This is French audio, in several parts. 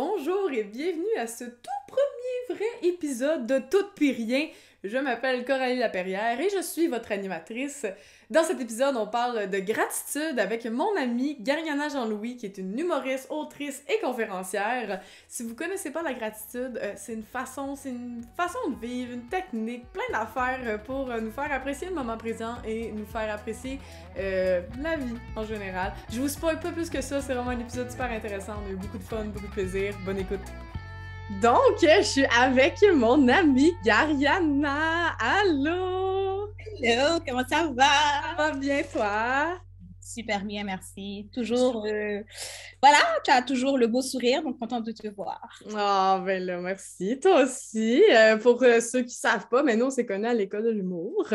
Bonjour et bienvenue à ce tout premier vrai épisode de Tout puis rien. Je m'appelle Coralie Laperrière et je suis votre animatrice. Dans cet épisode, on parle de gratitude avec mon amie Gariana Jean-Louis, qui est une humoriste, autrice et conférencière. Si vous connaissez pas la gratitude, euh, c'est une façon, c'est une façon de vivre, une technique, plein d'affaires euh, pour euh, nous faire apprécier le moment présent et nous faire apprécier la vie en général. Je vous spoil pas plus que ça, c'est vraiment un épisode super intéressant. On a eu beaucoup de fun, beaucoup de plaisir. Bonne écoute. Donc, je suis avec mon amie Gariana. Allô! Hello, comment ça va? Ça va bien, toi? Super bien, merci. Toujours, euh, voilà, tu as toujours le beau sourire, donc contente de te voir. Ah, ben là, merci. Toi aussi. Euh, pour euh, ceux qui ne savent pas, mais nous, on s'est connus à l'école de l'humour,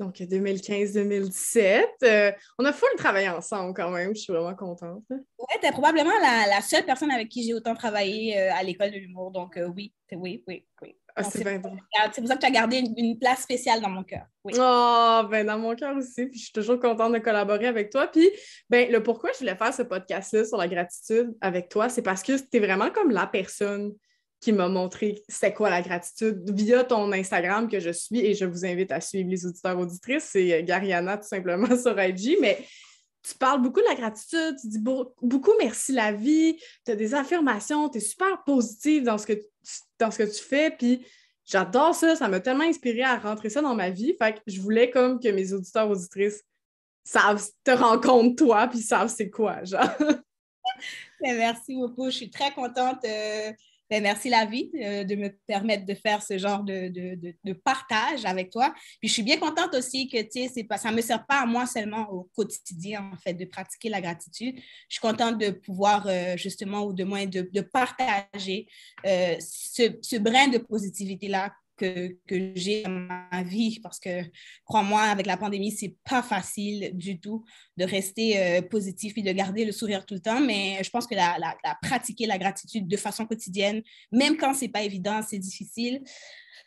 donc 2015-2017. on a full travaillé ensemble quand même, je suis vraiment contente. Oui, tu es probablement la, la, seule personne avec qui j'ai autant travaillé à l'école de l'humour, donc oui, oui, oui, oui. Ah, c'est bien drôle. C'est pour ça que tu as gardé une, place spéciale dans mon cœur. Oui. Oh, ben dans mon cœur aussi. Puis je suis toujours contente de collaborer avec toi. Puis, ben, le pourquoi je voulais faire ce podcast-là sur la gratitude avec toi, c'est parce que tu es vraiment comme la personne qui m'a montré c'est quoi la gratitude via ton Instagram que je suis et je vous invite à suivre les auditeurs auditrices. C'est Gariana tout simplement sur IG. Mais tu parles beaucoup de la gratitude, tu dis beaucoup merci la vie, tu as des affirmations, tu es super positive dans ce que tu, dans ce que tu fais, puis j'adore ça, ça m'a tellement inspiré à rentrer ça dans ma vie, fait que je voulais comme que mes auditeurs auditrices savent, te rencontrent toi, puis savent c'est quoi, genre. Merci beaucoup, je suis très contente euh, ben, merci la vie euh, de me permettre de faire ce genre de, de, de, partage avec toi. Puis je suis bien contente aussi que pas, ça ne me sert pas à moi seulement au quotidien, en fait, de pratiquer la gratitude. Je suis contente de pouvoir euh, justement, ou de moins, de, partager euh, ce, ce brin de positivité-là que, que j'ai dans ma vie parce que, crois-moi, avec la pandémie, c'est pas facile du tout de rester euh, positif et de garder le sourire tout le temps. Mais je pense que la, pratiquer la gratitude de façon quotidienne, même quand c'est pas évident, c'est difficile,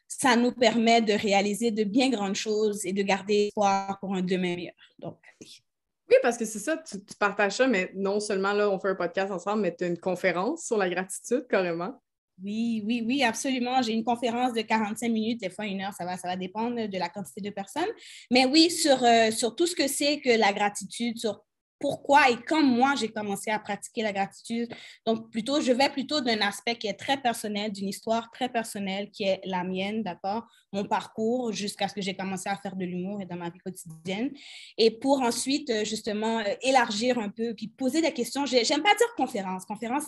ça nous permet de réaliser de bien grandes choses et de garder espoir pour un demain meilleur. Donc, oui. Oui, parce que c'est ça, tu, tu, partages ça, mais non seulement là, on fait un podcast ensemble, mais tu as une conférence sur la gratitude carrément. Oui, oui, oui, absolument. J'ai une conférence de 45 minutes, des fois une heure, ça va, ça va dépendre de la quantité de personnes. Mais oui, sur, euh, sur tout ce que c'est que la gratitude, sur pourquoi et quand moi j'ai commencé à pratiquer la gratitude. Donc, plutôt, je vais plutôt d'un aspect qui est très personnel, d'une histoire très personnelle qui est la mienne, d'accord, mon parcours jusqu'à ce que j'ai commencé à faire de l'humour et dans ma vie quotidienne. Et pour ensuite, euh, justement, euh, élargir un peu, puis poser des questions. J'aime pas dire conférence. Conférence,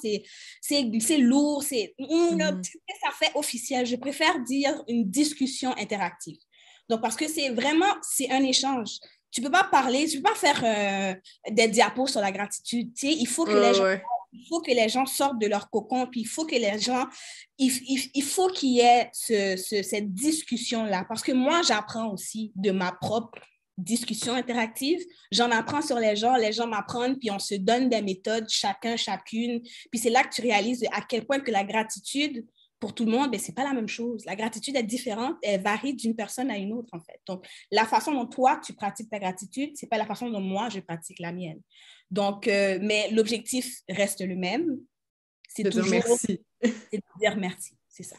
c'est lourd, c'est mm. ça fait officiel. Je préfère dire une discussion interactive. Donc, parce que c'est vraiment, c'est un échange tu peux pas parler, tu peux pas faire euh, des diapos sur la gratitude. Tu sais, il faut que les gens il faut que les gens sortent de leur cocon, puis il faut que les gens, il, il, faut qu'il y ait ce, ce, cette discussion-là. Parce que moi, j'apprends aussi de ma propre discussion interactive. J'en apprends sur les gens, les gens m'apprennent, puis on se donne des méthodes, chacun, chacune. Puis c'est là que tu réalises à quel point que la gratitude, pour tout le monde, ben, ce n'est pas la même chose. La gratitude est différente, elle varie d'une personne à une autre, en fait. Donc, la façon dont toi, tu pratiques ta gratitude, ce n'est pas la façon dont moi, je pratique la mienne. Donc, euh, mais l'objectif reste le même. C'est de dire merci. C'est de dire merci, c'est ça.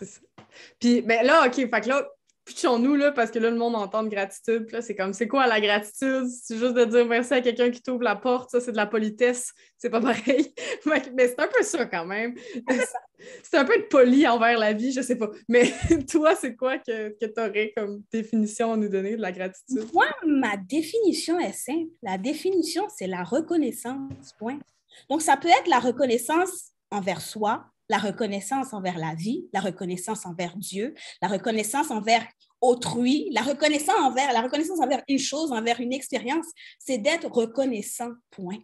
Puis, ben là, OK, fait que là, pitchons-nous, là, parce que là, le monde entend de gratitude. là, c'est comme, c'est quoi la gratitude? C'est juste de dire merci à quelqu'un qui t'ouvre la porte, ça, c'est de la politesse. C'est pas pareil. Mais c'est un peu ça quand même. c'est un peu de poli envers la vie, je sais pas. Mais toi, c'est quoi que, que tu aurais comme définition à nous donner de la gratitude? Moi, ma définition est simple. La définition, c'est la reconnaissance, point. Donc, ça peut être la reconnaissance envers soi, la reconnaissance envers la vie, la reconnaissance envers Dieu, la reconnaissance envers autrui, la reconnaissance envers, la reconnaissance envers une chose, envers une expérience, c'est d'être reconnaissant, point.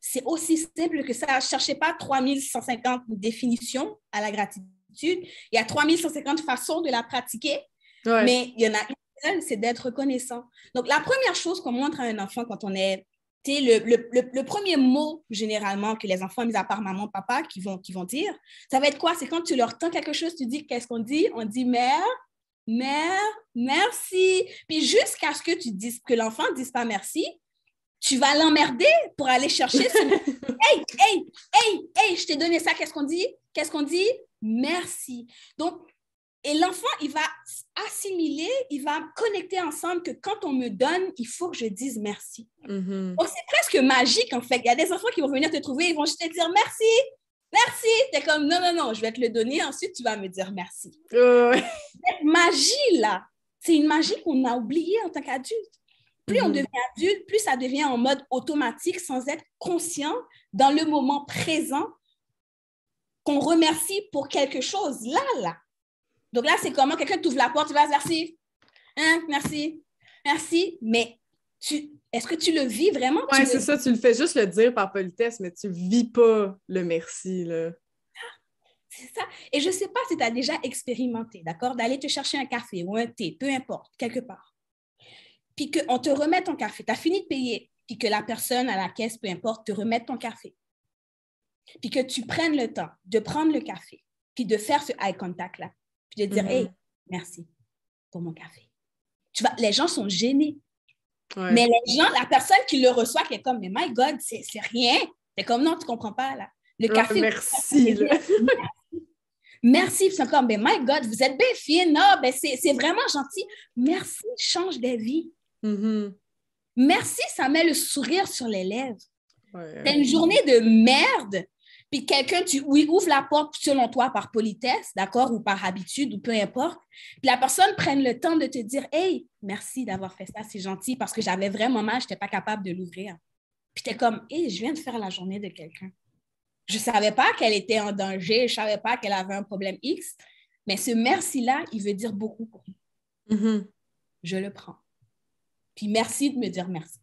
C'est aussi simple que ça. Ne cherchez pas 3150 définitions à la gratitude. Il y a 3150 façons de la pratiquer, mais il y en a une seule, c'est d'être reconnaissant. Donc, la première chose qu'on montre à un enfant quand on est le, le, le, premier mot, généralement, que les enfants, mis à part maman, papa, qui vont, qui vont dire, ça va être quoi? C'est quand tu leur tends quelque chose, tu dis, qu'est-ce qu'on dit? On dit mère, mère, merci. Puis jusqu'à ce que tu dises, que l'enfant ne dise pas merci, tu vas l'emmerder pour aller chercher ce... hey, hey, hey, hey, je t'ai donné ça, qu'est-ce qu'on dit? Qu'est-ce qu'on dit? Merci. Donc, et l'enfant, il va assimiler, il va connecter ensemble que quand on me donne, il faut que je dise merci. Mhm. Donc, c'est presque magique, en fait. Il y a des enfants qui vont venir te trouver, ils vont juste te dire merci, merci. Tu es comme, non, non, non, je vais te le donner, ensuite tu vas me dire merci. Cette magie-là, c'est une magie qu'on a oubliée en tant qu'adulte. Plus on Mhm. devient adulte, plus ça devient en mode automatique sans être conscient dans le moment présent qu'on remercie pour quelque chose. Là, là. Donc là, c'est comment quelqu'un t'ouvre la porte, tu vas merci, hein, merci, merci, mais tu, est-ce que tu le vis vraiment? Le- c'est ça, tu le fais juste le dire par politesse, mais tu vis pas le merci, là. C'est ça. Et je ne sais pas si tu as déjà expérimenté, d'accord, d'aller te chercher un café ou un thé, peu importe, quelque part. Puis qu'on te remette ton café. Tu as fini de payer, puis que la personne à la caisse, peu importe, te remette ton café. Puis que tu prennes le temps de prendre le café, puis de faire ce eye contact-là, puis de dire, Mhm. hey, merci pour mon café. Tu vas, les gens sont gênés. Ouais. Mais les gens, la personne qui le reçoit, qui est comme, mais my God, c'est c'est rien. C'est comme, non, tu comprends pas, là. Le Ouais, café. merci, là. Merci. C'est comme, ben, my God, vous êtes bien fine. Ah, ben, c'est vraiment gentil. Merci change des vies. Mhm. Merci, ça met le sourire sur les lèvres. Ouais. T'as une journée de merde, puis quelqu'un, tu oui, ouvre la porte selon toi par politesse, d'accord, ou par habitude, ou peu importe. Puis la personne prenne le temps de te dire Hey, merci d'avoir fait ça, c'est gentil, parce que j'avais vraiment mal, je n'étais pas capable de l'ouvrir. Puis t'es comme Hey, je viens de faire la journée de quelqu'un. Je ne savais pas qu'elle était en danger, je ne savais pas qu'elle avait un problème X, mais ce merci-là, il veut dire beaucoup pour moi. Mhm. Je le prends. Puis merci de me dire merci.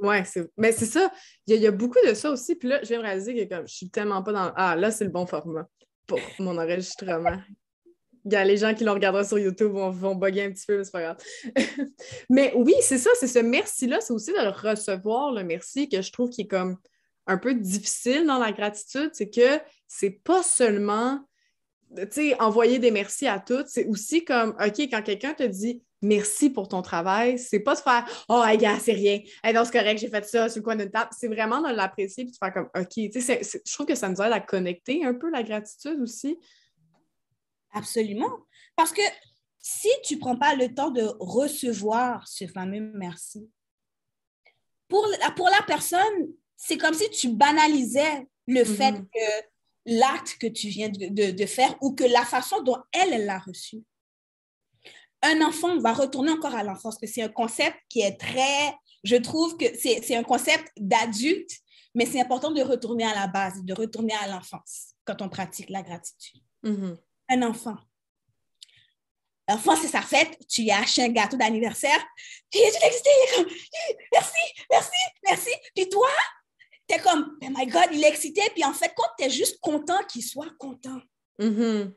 Ouais, c'est... mais c'est ça. Il y, a, beaucoup de ça aussi. Puis là, je viens de réaliser que comme, je suis tellement pas dans. Ah, là, c'est le bon format pour mon enregistrement. Il y a les gens qui l'ont regardé sur YouTube vont, vont bugger un petit peu, mais c'est pas grave. mais oui, c'est ça, c'est ce merci-là, c'est aussi de recevoir, le merci, que je trouve qui est comme un peu difficile dans la gratitude. C'est que c'est pas seulement, tu sais, envoyer des merci à toutes, c'est aussi comme, OK, quand quelqu'un te dit merci pour ton travail, c'est pas de faire Oh, hey, gars, c'est rien. Hey, non, c'est correct, j'ai fait ça sur le coin d'une table. C'est vraiment de l'apprécier puis de faire comme OK. Je trouve que ça nous aide à connecter un peu la gratitude aussi. Absolument. Parce que si tu ne prends pas le temps de recevoir ce fameux merci, pour la, pour la personne, c'est comme si tu banalisais le Mhm. fait que l'acte que tu viens de, de- de faire ou que la façon dont elle, elle l'a reçu. Un enfant, on va retourner encore à l'enfance, parce que c'est un concept qui est très, je trouve que c'est un concept d'adulte, mais c'est important de retourner à la base, de retourner à l'enfance quand on pratique la gratitude Mhm. un enfant. L'enfant, c'est sa fête, tu lui acheté un gâteau d'anniversaire, puis tu es excité, il est comme merci, merci, merci. Puis toi, tu es comme oh my God, il est excité, puis en fait, quand tu es juste content qu'il soit content. Mhm.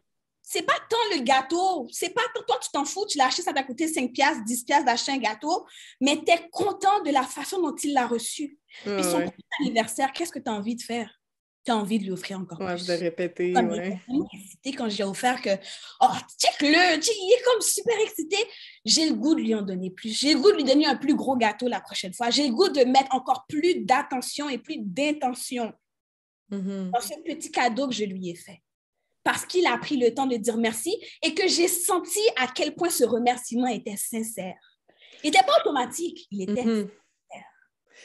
C'est pas tant le gâteau, c'est pas tant, toi, tu t'en fous, tu l'as acheté, ça t'a coûté 5 piastres, 10 piastres d'acheter un gâteau, mais tu es content de la façon dont il l'a reçu. Puis Ouais, son ouais. anniversaire, qu'est-ce que tu as envie de faire? Tu as envie de lui offrir encore Ouais, plus. je l'ai répété, Comme ouais. excité quand j'ai offert que, oh, check-le, check, il est comme super excité. J'ai le goût de lui en donner plus. J'ai le goût de lui donner un plus gros gâteau la prochaine fois. J'ai le goût de mettre encore plus d'attention et plus d'intention Mhm. dans ce petit cadeau que je lui ai fait. Parce qu'il a pris le temps de dire merci et que j'ai senti à quel point ce remerciement était sincère. Il n'était pas automatique, il était Mhm.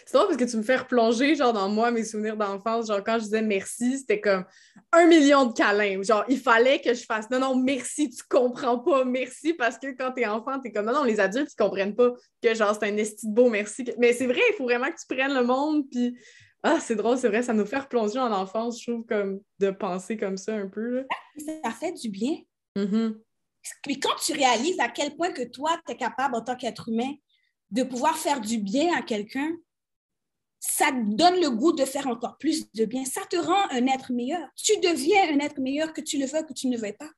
C'est drôle parce que tu me fais replonger genre dans moi mes souvenirs d'enfance. Genre quand je disais merci, c'était comme un million de câlins. Genre il fallait que je fasse non, non, merci, tu comprends pas, merci parce que quand t'es enfant, t'es comme non, non, les adultes ils comprennent pas que genre c'est un esti beau merci. Mais c'est vrai, il faut vraiment que tu prennes le monde. Puis ah, c'est drôle, c'est vrai, ça nous fait replonger en enfance, je trouve, comme de penser comme ça un peu. Là. Ça fait du bien. Mhm. Puis quand tu réalises à quel point que toi, tu es capable en tant qu'être humain de pouvoir faire du bien à quelqu'un, ça te donne le goût de faire encore plus de bien. Ça te rend un être meilleur. Tu deviens un être meilleur que tu le veux, que tu ne veuilles pas.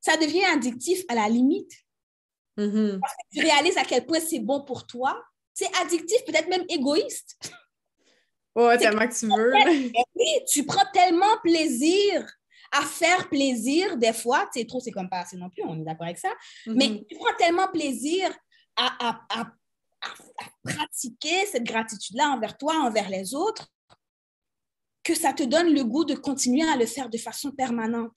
Ça devient addictif à la limite. Mhm. Tu réalises à quel point c'est bon pour toi. C'est addictif, peut-être même égoïste. Ouais, tellement que tu veux. Et oui, tu prends tellement plaisir à faire plaisir des fois. C'est trop, c'est comme pas assez non plus, on est d'accord avec ça. Mais Mhm. tu prends tellement plaisir à, à- à- à pratiquer cette gratitude-là envers toi, envers les autres, que ça te donne le goût de continuer à le faire de façon permanente.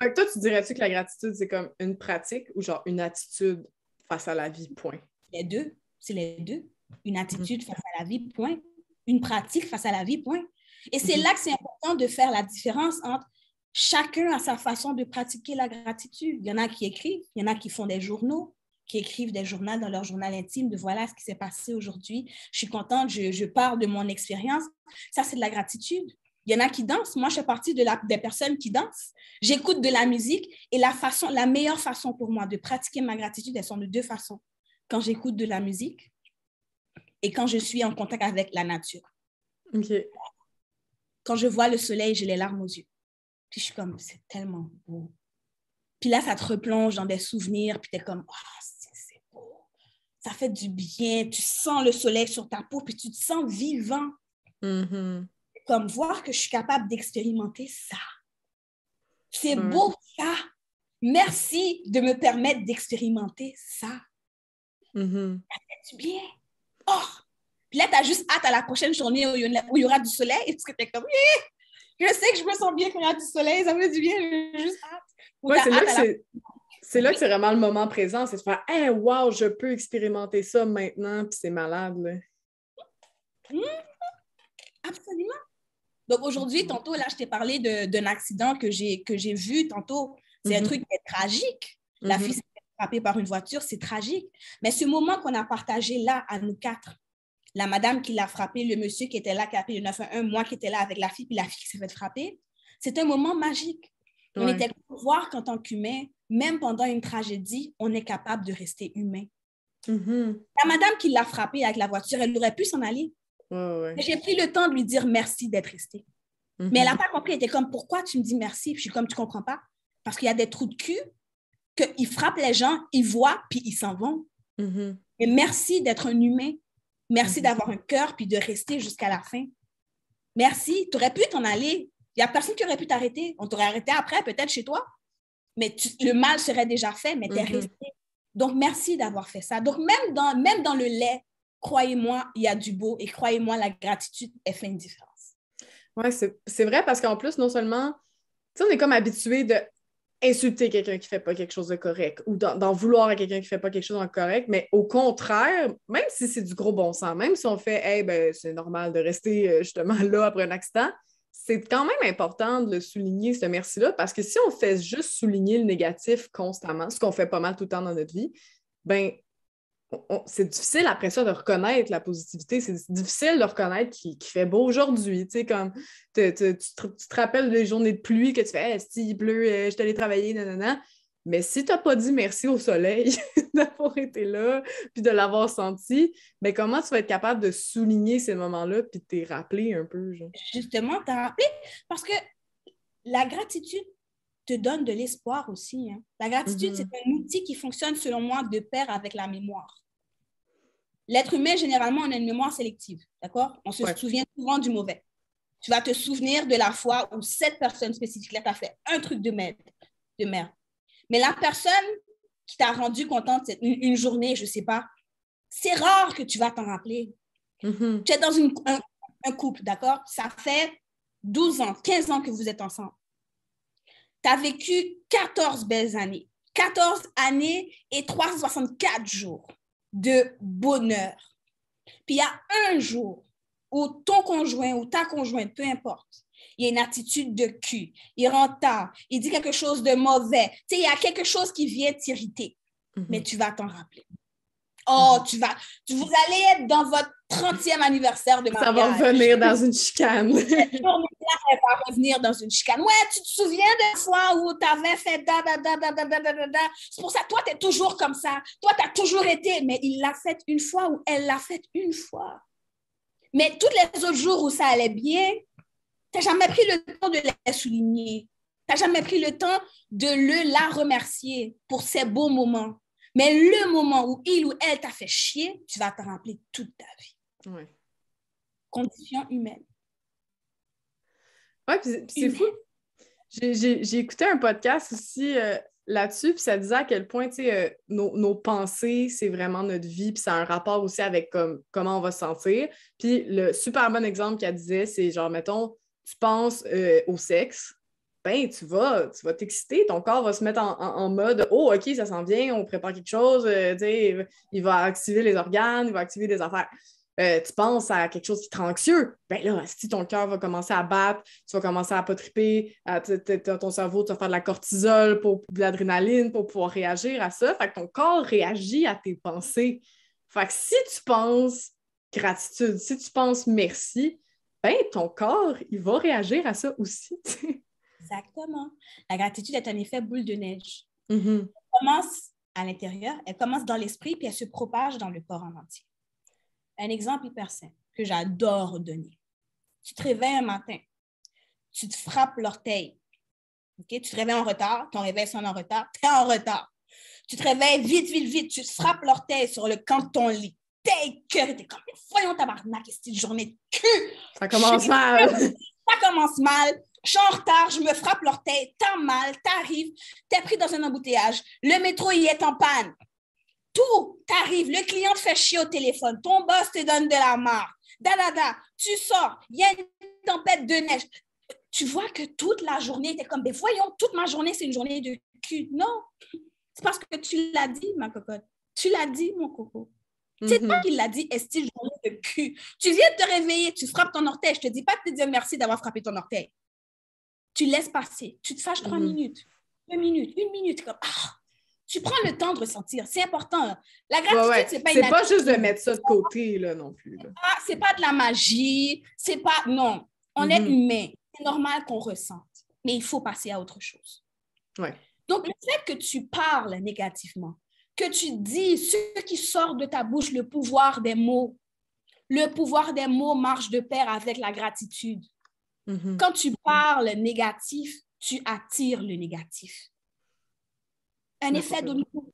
Fait toi, tu dirais-tu que la gratitude, c'est comme une pratique ou genre une attitude face à la vie, point? Les deux, c'est les deux. Une attitude face à la vie, point. Une pratique face à la vie, point. Et c'est mhm. là que c'est important de faire la différence entre chacun a sa façon de pratiquer la gratitude. Il y en a qui écrivent, il y en a qui font des journaux, qui écrivent des journaux dans leur journal intime de voilà ce qui s'est passé aujourd'hui. Je suis contente, je, je parle de mon expérience. Ça, c'est de la gratitude. Il y en a qui dansent. Moi, je fais partie de la, des personnes qui dansent. J'écoute de la musique et la, façon, la meilleure façon pour moi de pratiquer ma gratitude, elles sont de deux façons. Quand j'écoute de la musique et quand je suis en contact avec la nature. Quand je vois le soleil, j'ai les larmes aux yeux. Puis je suis comme, c'est tellement beau. Puis là, ça te replonge dans des souvenirs, puis tu es comme, oh, c'est beau. Ça fait du bien. Tu sens le soleil sur ta peau, puis tu te sens vivant. Mm-hmm comme voir que je suis capable d'expérimenter ça. C'est beau ça. Merci de me permettre d'expérimenter ça. Mm-hmm. Ça fait du bien. Oh! Puis là, tu as juste hâte à la prochaine journée où il y aura du soleil parce que tu es comme, je sais que je me sens bien quand il y a du soleil, ça me fait du bien, j'ai juste hâte. Ouais, c'est là, que c'est vraiment le moment présent, c'est de faire, hey, wow, je peux expérimenter ça maintenant, puis c'est malade. Là. Mm-hmm. Absolument. Donc aujourd'hui, tantôt, là, je t'ai parlé d'un accident que j'ai vu tantôt. C'est un mhm. truc qui est tragique. La mhm. fille s'est frappée par une voiture, c'est tragique. Mais ce moment qu'on a partagé là, à nous quatre, la madame qui l'a frappé, le monsieur qui était là, qui a appelé le 911, moi qui étais là avec la fille, puis la fille qui s'est fait frapper, c'est un moment magique. On était pour voir qu'en tant qu'humain, même pendant une tragédie, on est capable de rester humain. Mhm. La madame qui l'a frappé avec la voiture, elle aurait pu s'en aller. J'ai pris le temps de lui dire merci d'être resté. Mais elle n'a pas compris. Elle était comme, pourquoi tu me dis merci? Puis je suis comme, tu comprends pas? Parce qu'il y a des trous de cul qu'ils frappent les gens, ils voient, puis ils s'en vont. Mhm. Et merci d'être un humain. Merci mhm. d'avoir un cœur, puis de rester jusqu'à la fin. Merci. Tu aurais pu t'en aller. Il n'y a personne qui aurait pu t'arrêter. On t'aurait arrêté après, peut-être chez toi. Mais le mal serait déjà fait, mais tu es resté. Donc, merci d'avoir fait ça. Donc, même dans, même dans le lait, croyez-moi, il y a du beau et croyez-moi, la gratitude, elle fait une différence. Oui, c'est vrai parce qu'en plus, non seulement, tu sais, on est comme habitué de insulter quelqu'un qui fait pas quelque chose de correct ou d'en vouloir à quelqu'un qui fait pas quelque chose de correct, mais au contraire, même si c'est du gros bon sens, même si on fait, hey, ben, c'est normal de rester euh, justement là après un accident, c'est quand même important de le souligner, ce merci-là, parce que si on fait juste souligner le négatif constamment, ce qu'on fait pas mal tout le temps dans notre vie, ben c'est difficile après ça de reconnaître la positivité. C'est difficile de reconnaître qu'il fait beau aujourd'hui. Tu sais, comme tu, te, rappelles des journées de pluie que tu fais si il pleut, euh, je suis allée travailler, nanana. Mais si tu n'as pas dit merci au soleil d'avoir été là puis de l'avoir senti, mais ben, comment tu vas être capable de souligner ces moments-là puis de t'y rappeler un peu? Genre? Justement, t'as rappelé parce que la gratitude te donne de l'espoir aussi. Hein. La gratitude, mm-hmm. c'est un outil qui fonctionne, selon moi, de pair avec la mémoire. L'être humain, généralement, on a une mémoire sélective, d'accord? On se souvient souvent du mauvais. Tu vas te souvenir de la fois où cette personne spécifique-là t'a fait un truc de merde, de merde. Mais la personne qui t'a rendu contente une, journée, je ne sais pas, c'est rare que tu vas t'en rappeler. Mm-hmm. Tu es dans une, un, un couple, d'accord? Ça fait 12 ans, 15 ans que vous êtes ensemble. Tu as vécu 14 belles années. 14 années et 364 jours de bonheur. Puis il y a un jour où ton conjoint ou ta conjointe, peu importe, il y a une attitude de cul, il rentre tard, il dit quelque chose de mauvais, tu sais, il y a quelque chose qui vient t'irriter, mhm. mais tu vas t'en rappeler. Oh, tu vas, vous allez être dans votre 30e anniversaire de mariage. Ça va revenir dans une chicane. Cette journée-là, elle va revenir dans une chicane. Ouais, tu te souviens de fois où tu avais fait da, da, da, da, da, da, da, da. C'est pour ça, toi, tu es toujours comme ça. Toi, tu as toujours été, mais il l'a fait une fois ou elle l'a fait une fois. Mais tous les autres jours où ça allait bien, tu n'as jamais pris le temps de les souligner. Tu n'as jamais pris le temps de le, la remercier pour ces beaux moments. Mais le moment où il ou elle t'a fait chier, tu vas te rappeler toute ta vie. Ouais. Condition humaine. Oui, c'est fou. J'ai écouté un podcast aussi euh, là-dessus, puis ça disait à quel point, euh, nos, nos, pensées, c'est vraiment notre vie, puis ça a un rapport aussi avec comme, comment on va se sentir. Puis le super bon exemple qu'elle disait, c'est genre, mettons, tu penses euh, au sexe, ben tu vas, tu vas t'exciter, ton corps va se mettre en, mode Oh, OK, ça s'en vient, on prépare quelque chose, euh, il va activer les organes, il va activer des affaires. Euh, tu penses à quelque chose qui te rend anxieux, ben là, si ton cœur va commencer à battre, tu vas commencer à pas triper, ton cerveau, tu vas faire de la cortisol, pour, de l'adrénaline pour pouvoir réagir à ça. Fait que ton corps réagit à tes pensées. Fait que si tu penses gratitude, si tu penses merci, ben ton corps, il va réagir à ça aussi. Exactement. La gratitude est un effet boule de neige. Mm-hmm. Elle commence à l'intérieur, elle commence dans l'esprit, puis elle se propage dans le corps en entier. Un exemple hyper simple que j'adore donner. Tu te réveilles un matin, tu te frappes l'orteil. Tu te réveilles en retard, ton réveil sonne en retard, tu es en retard. Tu te réveilles vite, vite, vite, tu te frappes l'orteil sur le camp de ton lit. T'es cœur, t'es comme, voyons tabarnak, c'est une journée de cul. Ça commence mal. Ça commence mal. Je suis en retard, je me frappe l'orteil, t'as mal, t'arrives, t'es pris dans un embouteillage, le métro y est en panne, tout t'arrive, le client te fait chier au téléphone, ton boss te donne de la marque, da, da, da, tu sors, il y a une tempête de neige. Tu vois que toute la journée, tu es comme, mais voyons, toute ma journée, c'est une journée de cul. Non, c'est parce que tu l'as dit, ma cocotte. Tu l'as dit, mon coco. C'est toi mhm. qui l'as dit, est-ce une journée de cul? Tu viens de te réveiller, tu frappes ton orteil. Je te dis pas de te dire merci d'avoir frappé ton orteil. Tu laisses passer. Tu te fâches trois mhm. minutes, deux minutes, une minute, comme, ah, tu prends le temps de ressentir. C'est important. La gratitude, c'est pas C'est pas juste de mettre ça de côté, là, non plus. Ah, c'est pas de la magie. C'est pas... Non. On est mm-hmm. humain. C'est normal qu'on ressente. Mais il faut passer à autre chose. Ouais. Donc, le fait que tu parles négativement, que tu dis ce qui sort de ta bouche, le pouvoir des mots, le pouvoir des mots marche de pair avec la gratitude. Mm-hmm. Quand tu parles négatif, tu attires le négatif un effet domino.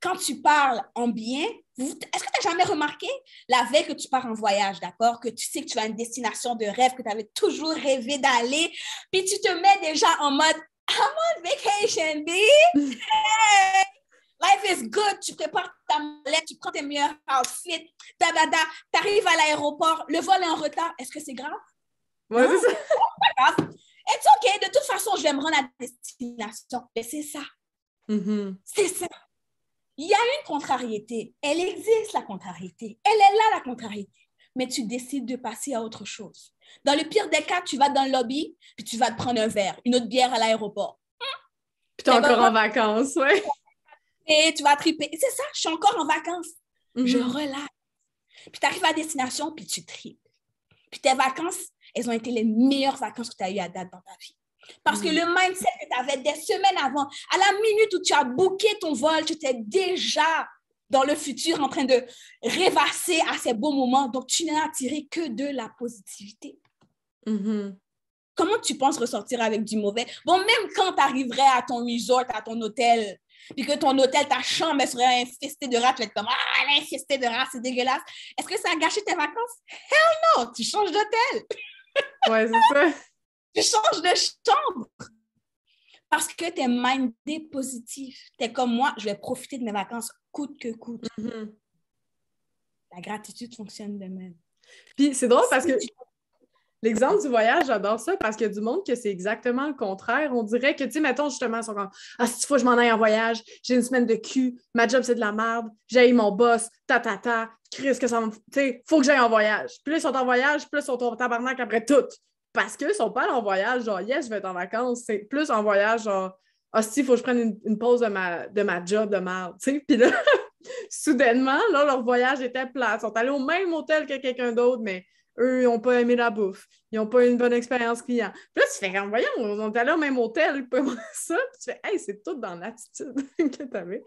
Quand tu parles en bien, est-ce que tu n'as jamais remarqué la veille que tu pars en voyage, d'accord, que tu sais que tu as une destination de rêve, que tu avais toujours rêvé d'aller, puis tu te mets déjà en mode I'm on vacation, baby! Life is good. Tu prépares ta mallette, tu prends tes meilleurs outfits, tu arrives à l'aéroport, le vol est en retard. Est-ce que c'est grave? Ouais, c'est ça. It's OK, de toute façon, je vais me rendre à destination. Mais c'est ça. Mm-hmm. C'est ça. Il y a une contrariété. Elle existe, la contrariété. Elle est là, la contrariété. Mais tu décides de passer à autre chose. Dans le pire des cas, tu vas dans le lobby, puis tu vas te prendre un verre, une autre bière à l'aéroport. Puis tu es encore en vacances, ouais. Et tu vas triper. C'est ça, je suis encore en vacances. Je mm-hmm. relaxe. Puis tu arrives à destination, puis tu tripes. Puis tes vacances, elles ont été les meilleures vacances que tu as eues à date dans ta vie. Parce que mm. le mindset que tu avais des semaines avant, à la minute où tu as booké ton vol, tu étais déjà dans le futur en train de rêvasser à ces beaux moments. Donc, tu n'as attiré que de la positivité. Mm-hmm. Comment tu penses ressortir avec du mauvais? Bon, même quand tu arriverais à ton resort, à ton hôtel, puis que ton hôtel, ta chambre, elle serait infestée de rats, tu vas être comme Ah, elle est infestée de rats, c'est dégueulasse. Est-ce que ça a gâché tes vacances? Hell no! Tu changes d'hôtel. Ouais, c'est ça. tu changes de chambre. Parce que tu es mindé positif. Tu es comme moi, je vais profiter de mes vacances coûte que coûte. Mm-hmm. La gratitude fonctionne de même. Puis c'est drôle parce que l'exemple du voyage, j'adore ça parce qu'il y a du monde que c'est exactement le contraire. On dirait que, tu sais, mettons justement, ils sont comme Ah, si faut que je m'en aille en voyage, j'ai une semaine de cul, ma job c'est de la merde, j'ai mon boss, ta ta ta, Chris, que ça me. Tu faut que j'aille en voyage. Là, ils sont en voyage, plus ils sont en tabarnak après tout parce qu'ils sont pas en voyage, genre, yes, je vais être en vacances. C'est plus en voyage, genre, ah, si, il faut que je prenne une, pause de ma, de ma job de merde, tu sais. Puis là, soudainement, là, leur voyage était plat. Ils sont allés au même hôtel que quelqu'un d'autre, mais eux, ils n'ont pas aimé la bouffe. Ils n'ont pas eu une bonne expérience client. Puis là, tu fais, voyons, on est allés au même hôtel, ça. Puis tu fais, hey, c'est tout dans l'attitude que tu avais.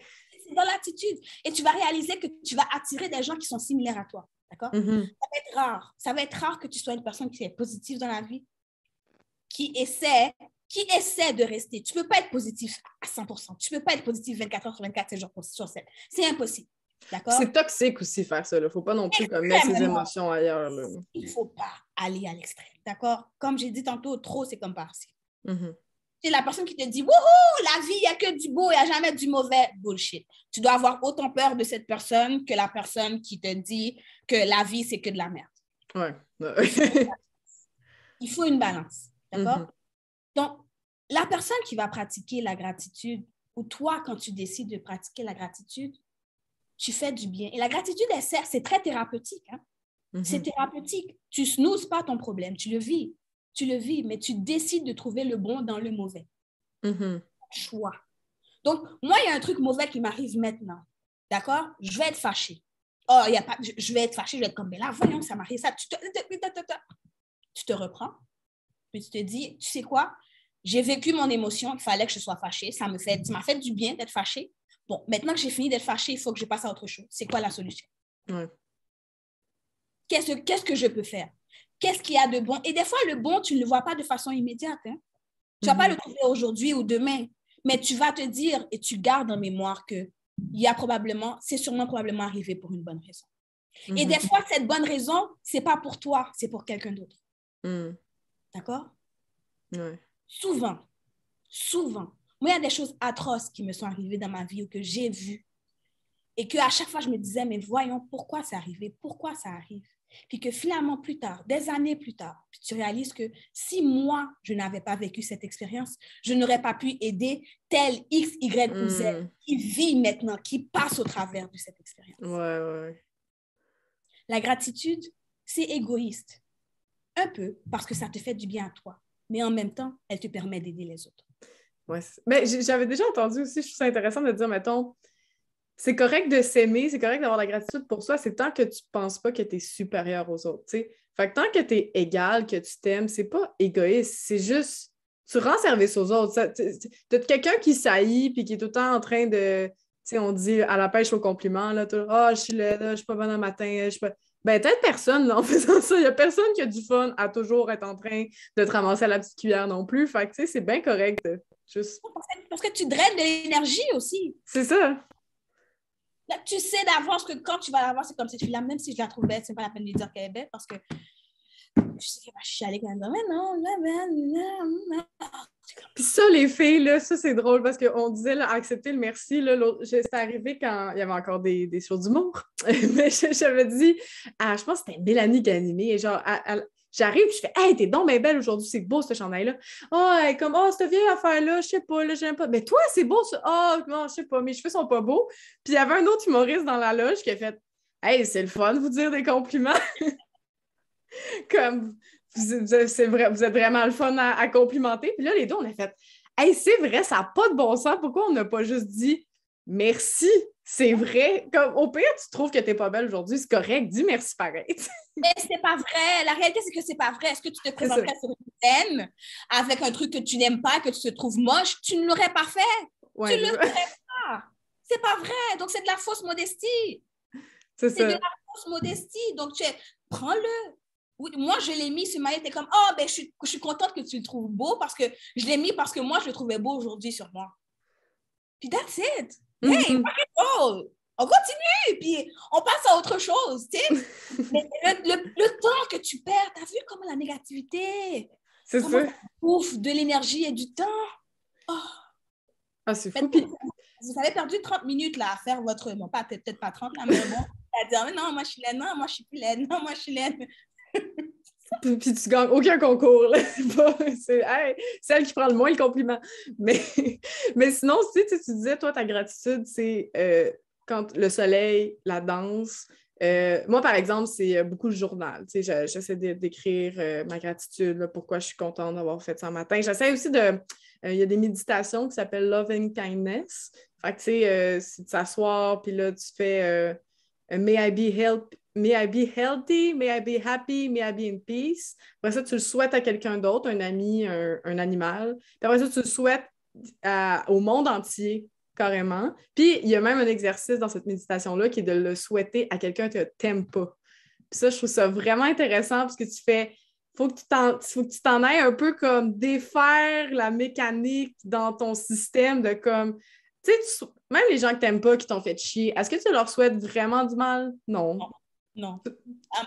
C'est dans l'attitude. Et tu vas réaliser que tu vas attirer des gens qui sont similaires à toi. D'accord? Mm-hmm. Ça va être rare. Ça va être rare que tu sois une personne qui est positive dans la vie, qui essaie, qui essaie de rester. Tu ne peux pas être positif à 100%. Tu ne peux pas être positif 24 heures sur 24, 7 jours sur 7. C'est impossible. C'est toxique aussi faire ça. Il ne faut pas non plus comme, mettre ses émotions ailleurs. Il ne faut pas aller à l'extrême. D'accord? Comme j'ai dit tantôt, trop, c'est comme par-ci. Mm-hmm. Es la personne qui te dit Wouhou, la vie, il n'y a que du beau, il n'y a jamais du mauvais. Bullshit. Tu dois avoir autant peur de cette personne que la personne qui te dit que la vie, c'est que de la merde. Ouais. il faut une balance. D'accord? Mhm. Donc, la personne qui va pratiquer la gratitude, ou toi, quand tu décides de pratiquer la gratitude, tu fais du bien. Et la gratitude, elle sert, c'est très thérapeutique. Hein? C'est Mhm. thérapeutique. Tu snoozes pas ton problème, tu le vis. Tu le vis, mais tu décides de trouver le bon dans le mauvais. Mhm. Choix. Donc, moi, il y a un truc mauvais qui m'arrive maintenant. D'accord? Je vais être fâchée. Oh, y a pas, je, je vais être fâchée, je vais être comme, mais là, voyons, ça m'arrive ça. Tu te, tu te reprends, puis tu te dis, tu sais quoi? J'ai vécu mon émotion, il fallait que je sois fâchée. Ça me fait, m'a fait du bien d'être fâchée. Bon, maintenant que j'ai fini d'être fâchée, il faut que je passe à autre chose. C'est quoi la solution? Ouais. Qu'est-ce, qu'est-ce que je peux faire? Qu'est-ce qu'il y a de bon? Et des fois, le bon, tu ne le vois pas de façon immédiate. hein. Tu ne vas pas Mhm. le trouver aujourd'hui ou demain, mais tu vas te dire et tu gardes en mémoire que il y a probablement, c'est sûrement probablement arrivé pour une bonne raison. Et Mhm. des fois, cette bonne raison, c'est pas pour toi, c'est pour quelqu'un d'autre. Mhm. D'accord? Souvent, souvent, moi, il y a des choses atroces qui me sont arrivées dans ma vie ou que j'ai vues. Et qu'à chaque fois, je me disais, mais voyons, pourquoi c'est arrivé? Pourquoi ça arrive? Puis que finalement, plus tard, des années plus tard, tu réalises que si moi, je n'avais pas vécu cette expérience, je n'aurais pas pu aider tel X, Y ou Z Mhm. qui vit maintenant, qui passe au travers de cette expérience. Ouais, ouais. La gratitude, c'est égoïste. Un peu, parce que ça te fait du bien à toi. Mais en même temps, elle te permet d'aider les autres. Ouais. j'ai- j'avais déjà entendu aussi, je trouve ça intéressant de dire, mettons, c'est correct de s'aimer, c'est correct d'avoir la gratitude pour soi, c'est tant que tu penses pas que tu es supérieur aux autres, tu. Fait que tant que tu es égal, que tu t'aimes, c'est pas égoïste, c'est juste, tu rends service aux autres. T'as quelqu'un qui saillit puis qui est tout le temps en train de, tu sais, on dit à la pêche au compliment, là, ah, je suis là, là, je suis pas bonne un matin, je suis pas... Ben, peut-être personne, là, en faisant ça. Il y a personne qui a du fun à toujours être en train de te ramasser à la petite cuillère non plus. Fait que, tu sais, c'est bien correct juste... Parce que, parce que tu draines de l'énergie aussi. C'est ça. Là, tu sais d'avance que quand tu vas la voir, c'est comme cette fille-là, même si je la trouve belle, c'est pas la peine de lui dire qu'elle est belle parce que je sais pas, je suis quand même mais non. C'est comme- Puis ça, les filles, là, ça, c'est drôle parce qu'on disait, accepter le merci, là, c'est arrivé quand il y avait encore des, des shows d'humour. Mais je- j'avais dit, ah, je pense que c'était Mélanie qui a animé, et genre, j'arrive, je fais, hey, t'es donc bien belle aujourd'hui, c'est beau, ce chandail-là. Oh, comme, oh, cette vieille affaire-là, je sais pas, là, j'aime pas. Mais toi, c'est beau, ça. Oh, non, je sais pas, mes cheveux sont pas beaux. Puis il y avait un autre humoriste dans la loge qui a fait, hey, c'est le fun de vous dire des compliments. comme, c'est vrai, vous êtes vraiment le fun à, à complimenter. Puis là, les deux, on a fait Hey, c'est vrai, ça n'a pas de bon sens. Pourquoi on n'a pas juste dit merci? C'est vrai. Comme, au pire, tu trouves que tu n'es pas belle aujourd'hui, c'est correct. Dis merci pareil. Mais c'est pas vrai. La réalité, c'est que c'est pas vrai. Est-ce que tu te présenterais sur une scène avec un truc que tu n'aimes pas, que tu te trouves moche? Tu ne l'aurais pas fait. Ouais, tu ne je- le ferais pas. C'est pas vrai. Donc, c'est de la fausse modestie. c'est C'est de la fausse modestie. Donc, tu es- prends-le. Oui, moi, je l'ai mis ce maillot. Tu es comme, oh, ben, je suis, je suis contente que tu le trouves beau parce que je l'ai mis parce que moi, je le trouvais beau aujourd'hui sur moi. Puis, that's it. Hey, Mhm. oh, on continue, puis on passe à autre chose, tu sais. Mais le, le- le temps que tu perds, t'as vu comment la négativité C'est ça. bouffe de l'énergie et du temps? Ah, c'est fou. Puis, Vous avez perdu 30 minutes là, à faire votre. Bon, pas peut-être pas 30 là, mais bon, à dire non, moi je suis laine, non, moi je suis plus laine, non, moi je suis laine. puis, tu gagnes aucun concours. C'est hey, celle qui prend le moins le compliment. Mais, mais sinon, si tu, sais, tu disais, toi, ta gratitude, c'est euh, quand le soleil, la danse. Euh, moi, par exemple, c'est euh, beaucoup le journal. J'essaie d'écrire ma gratitude, pourquoi je suis contente d'avoir fait ça matin. J'essaie aussi de. Il y a des méditations qui s'appellent Loving Kindness. Fait que, tu sais, c'est de s'asseoir, puis là, tu fais May I be help, May I be healthy, may I be happy, may I be in peace? Après ça, tu le souhaites à quelqu'un d'autre, un ami, un, animal. Puis après ça, tu le souhaites au monde entier, carrément. Puis il y a même un exercice dans cette méditation-là qui est de le souhaiter à quelqu'un que tu n'aimes pas. Puis ça, je trouve ça vraiment intéressant parce que tu fais. Faut que tu t'en, faut que tu t'en ailles un peu comme défaire la mécanique dans ton système de comme. Tu sais, même les gens que tu n'aimes pas, qui t'ont fait chier, est-ce que tu leur souhaites vraiment du mal? Non. Non.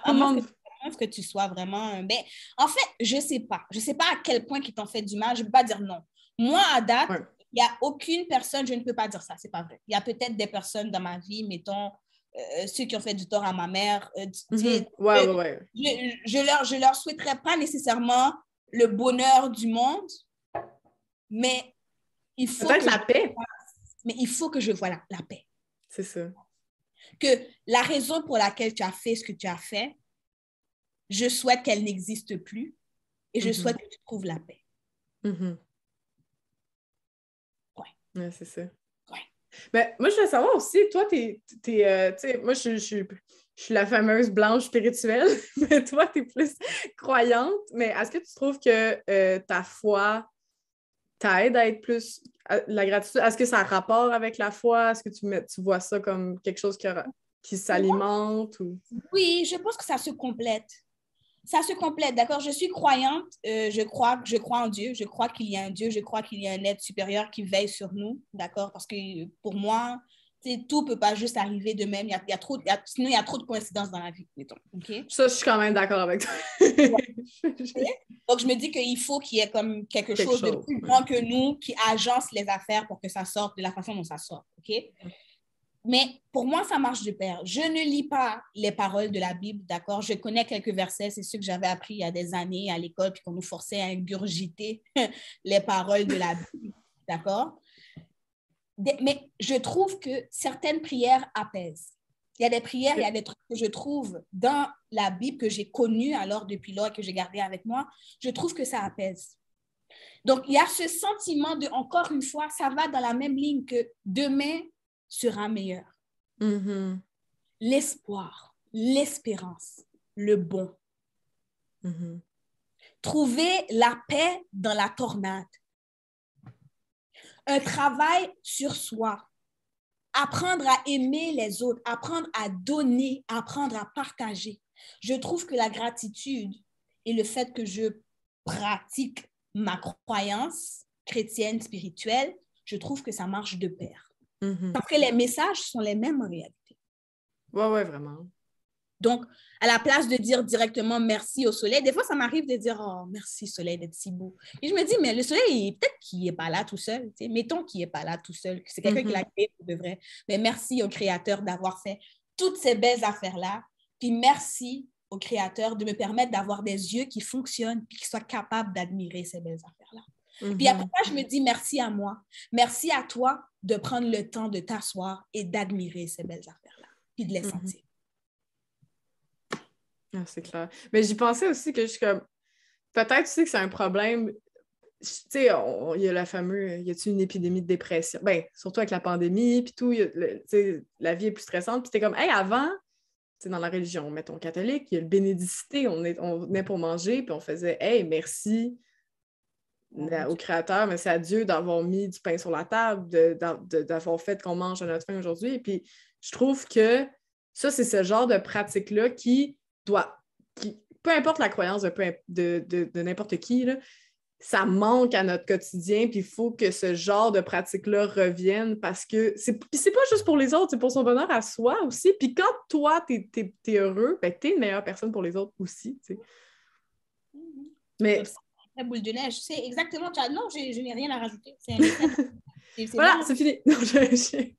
À, moins que que tu sois vraiment. Ben, en fait, je ne sais pas. Je ne sais pas à quel point ils t'ont fait du mal. Je ne peux pas dire non. Moi, à date, il n'y a aucune personne, je ne peux pas dire ça, c'est pas vrai. Il y a peut-être des personnes dans ma vie, mettons, euh, ceux qui ont fait du tort à ma mère. Euh, mhm. ouais, ouais, ouais. Je, je, leur, je leur souhaiterais pas nécessairement le bonheur du monde, mais il faut. Peut-être la paix. mais il faut que je vois la, la paix. C'est ça. Que la raison pour laquelle tu as fait ce que tu as fait, je souhaite qu'elle n'existe plus et je mhm. souhaite que tu trouves la paix. Mm Ouais. c'est ça. Ouais. Ben, moi, je veux savoir aussi, toi, t'es, euh, moi, je, je, suis la fameuse blanche spirituelle, mais toi, tu es plus croyante. Mais est-ce que tu trouves que euh, ta foi t'aide à être plus. la gratitude, est-ce que ça a rapport avec la foi? Est-ce que tu, tu vois ça comme quelque chose qui, qui s'alimente? Ou... Oui, je pense que ça se complète ça se complète, d'accord? Je suis croyante, euh, je, crois, je crois en Dieu, je crois qu'il y a un Dieu, je crois qu'il y a un être supérieur qui veille sur nous, d'accord? Parce que pour moi, tout ne peut pas juste arriver de même. Il y a, il y a trop, sinon, il y a trop de coïncidences dans la vie, mettons. Ça, je suis quand même d'accord avec toi. Donc, je me dis qu'il faut qu'il y ait comme quelque, chose, de plus grand que nous qui agence les affaires pour que ça sorte de la façon dont ça sort. OK? Mais pour moi, ça marche de pair. Je ne lis pas les paroles de la Bible, d'accord? Je connais quelques versets, c'est ce que j'avais appris il y a des années à l'école, puis qu'on nous forçait à ingurgiter les paroles de la Bible, d'accord? Mais je trouve que certaines prières apaisent. Il y a des prières, il y a des trucs que je trouve dans la Bible que j'ai connu alors depuis lors que j'ai gardé avec moi. Je trouve que ça apaise. Donc, il y a ce sentiment de, encore une fois, ça va dans la même ligne que demain, sera meilleur. Mm-hmm. L'espoir, l'espérance, le bon. Mm-hmm. Trouver la paix dans la tornade. Un travail sur soi. Apprendre à aimer les autres, apprendre à donner, apprendre à partager. Je trouve que la gratitude et le fait que je pratique ma croyance chrétienne spirituelle, je trouve que ça marche de pair. Mm-hmm. Parce que les messages sont les mêmes en réalité. Oui, oui, vraiment. Donc, à la place de dire directement merci au soleil, des fois, ça m'arrive de dire Oh, merci soleil d'être si beau. Et je me dis, mais le soleil, peut-être qu'il n'est pas là tout seul. Mettons qu'il n'est pas là tout seul, que c'est quelqu'un qui l'a mm-hmm. créé pour de vrai. Mais merci au Créateur d'avoir fait toutes ces belles affaires-là. Puis merci au Créateur de me permettre d'avoir des yeux qui fonctionnent puis qui soient capables d'admirer ces belles affaires-là. Puis après ça, je me dis merci à moi. Merci à toi de prendre le temps de t'asseoir et d'admirer ces belles affaires-là, puis de les mhm. sentir. Ah, c'est clair. Mais j'y pensais aussi que je suis comme. Peut-être tu sais que c'est un problème. Tu sais, il y a la fameuse. Y a-t-il une épidémie de dépression? Ben, surtout avec la pandémie, puis tout. la vie est plus stressante. Puis t'es comme, hey, avant, dans la religion, mettons catholique, il y a le bénédicité, on, est, on venait pour manger, puis on faisait Hey, merci au Créateur, mais c'est à Dieu d'avoir mis du pain sur la table, d'avoir fait qu'on mange à notre faim aujourd'hui. Et puis, je trouve que ça, c'est ce genre de pratique-là qui doit, qui, peu importe la croyance de, de, n'importe qui, ça manque à notre quotidien, puis il faut que ce genre de pratique-là revienne parce que c'est, c'est pas juste pour les autres, c'est pour son bonheur à soi aussi. Puis quand toi, tu es, heureux, ben, tu es une meilleure personne pour les autres aussi. Mm-hmm. Mais boule de neige. C'est exactement. Non, je n'ai rien à rajouter. voilà, c'est fini. Non, je...